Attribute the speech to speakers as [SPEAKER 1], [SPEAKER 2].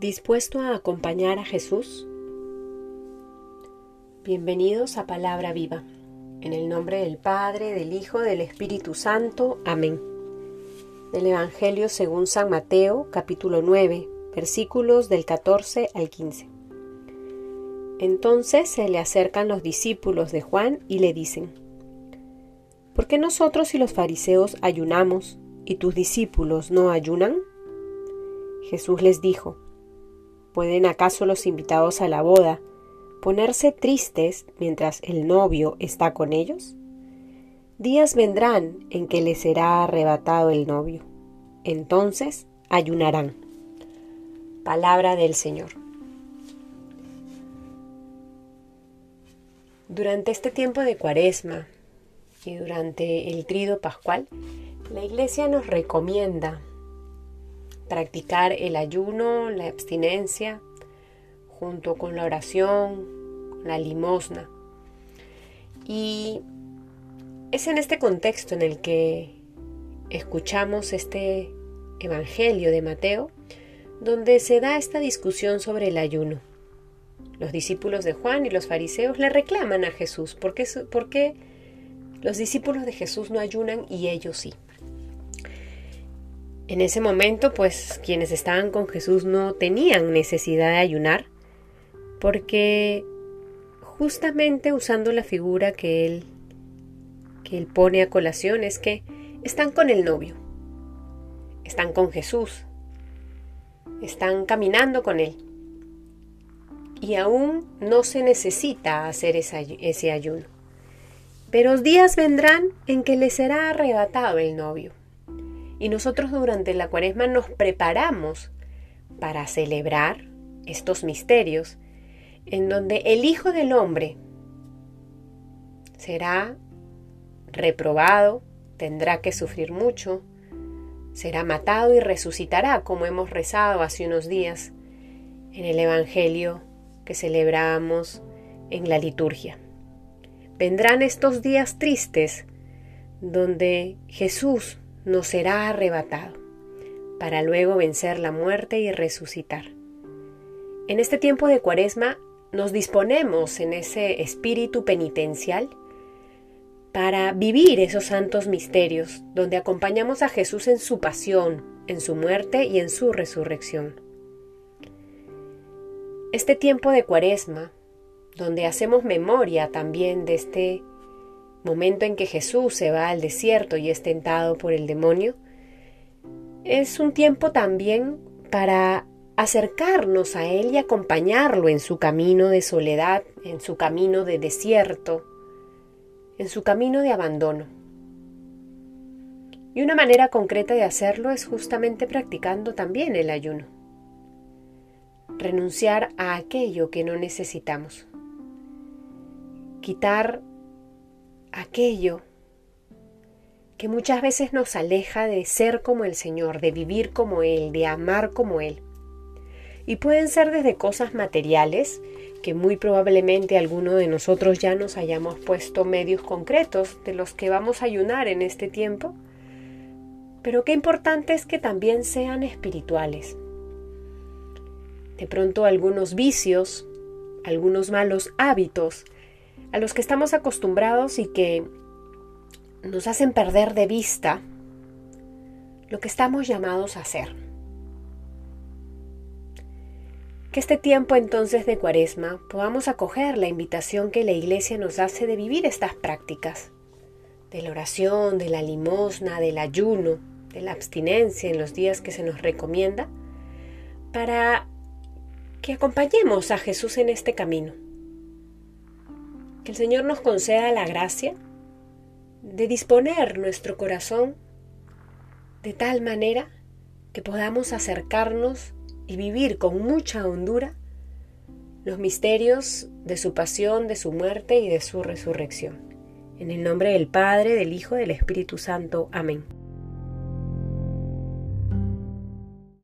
[SPEAKER 1] ¿Dispuesto a acompañar a Jesús? Bienvenidos a Palabra Viva. En el nombre del Padre, del Hijo, del Espíritu Santo. Amén. Del Evangelio según San Mateo, capítulo 9, versículos del 14 al 15. Entonces se le acercan los discípulos de Juan y le dicen, ¿por qué nosotros y los fariseos ayunamos y tus discípulos no ayunan? Jesús les dijo, ¿Pueden acaso los invitados a la boda ponerse tristes mientras el novio está con ellos? Días vendrán en que les será arrebatado el novio. Entonces ayunarán. Palabra del Señor. Durante este tiempo de cuaresma y durante el trido pascual, la Iglesia nos recomienda practicar el ayuno, la abstinencia, junto con la oración, la limosna. Y es en este contexto en el que escuchamos este Evangelio de Mateo, donde se da esta discusión sobre el ayuno. Los discípulos de Juan y los fariseos le reclaman a Jesús, ¿por qué, los discípulos de Jesús no ayunan y ellos sí? En ese momento, pues quienes estaban con Jesús no tenían necesidad de ayunar, porque justamente usando la figura que él que él pone a colación es que están con el novio, están con Jesús, están caminando con él. Y aún no se necesita hacer ese ayuno. Pero días vendrán en que le será arrebatado el novio. Y nosotros durante la cuaresma nos preparamos para celebrar estos misterios en donde el Hijo del Hombre será reprobado, tendrá que sufrir mucho, será matado y resucitará, como hemos rezado hace unos días en el Evangelio que celebramos en la liturgia. Vendrán estos días tristes donde Jesús nos será arrebatado, para luego vencer la muerte y resucitar. En este tiempo de cuaresma nos disponemos en ese espíritu penitencial para vivir esos santos misterios, donde acompañamos a Jesús en su pasión, en su muerte y en su resurrección. Este tiempo de cuaresma, donde hacemos memoria también de este momento en que Jesús se va al desierto y es tentado por el demonio, es un tiempo también para acercarnos a Él y acompañarlo en su camino de soledad, en su camino de desierto, en su camino de abandono. Y una manera concreta de hacerlo es justamente practicando también el ayuno. Renunciar a aquello que no necesitamos. Quitar aquello que muchas veces nos aleja de ser como el Señor, de vivir como Él, de amar como Él. Y pueden ser desde cosas materiales, que muy probablemente alguno de nosotros ya nos hayamos puesto medios concretos de los que vamos a ayunar en este tiempo, pero qué importante es que también sean espirituales. De pronto algunos vicios, algunos malos hábitos, a los que estamos acostumbrados y que nos hacen perder de vista lo que estamos llamados a hacer. Que este tiempo entonces de cuaresma podamos acoger la invitación que la Iglesia nos hace de vivir estas prácticas, de la oración, de la limosna, del ayuno, de la abstinencia en los días que se nos recomienda, para que acompañemos a Jesús en este camino que el Señor nos conceda la gracia de disponer nuestro corazón de tal manera que podamos acercarnos y vivir con mucha hondura los misterios de su pasión, de su muerte y de su resurrección. En el nombre del Padre, del Hijo, del Espíritu Santo. Amén.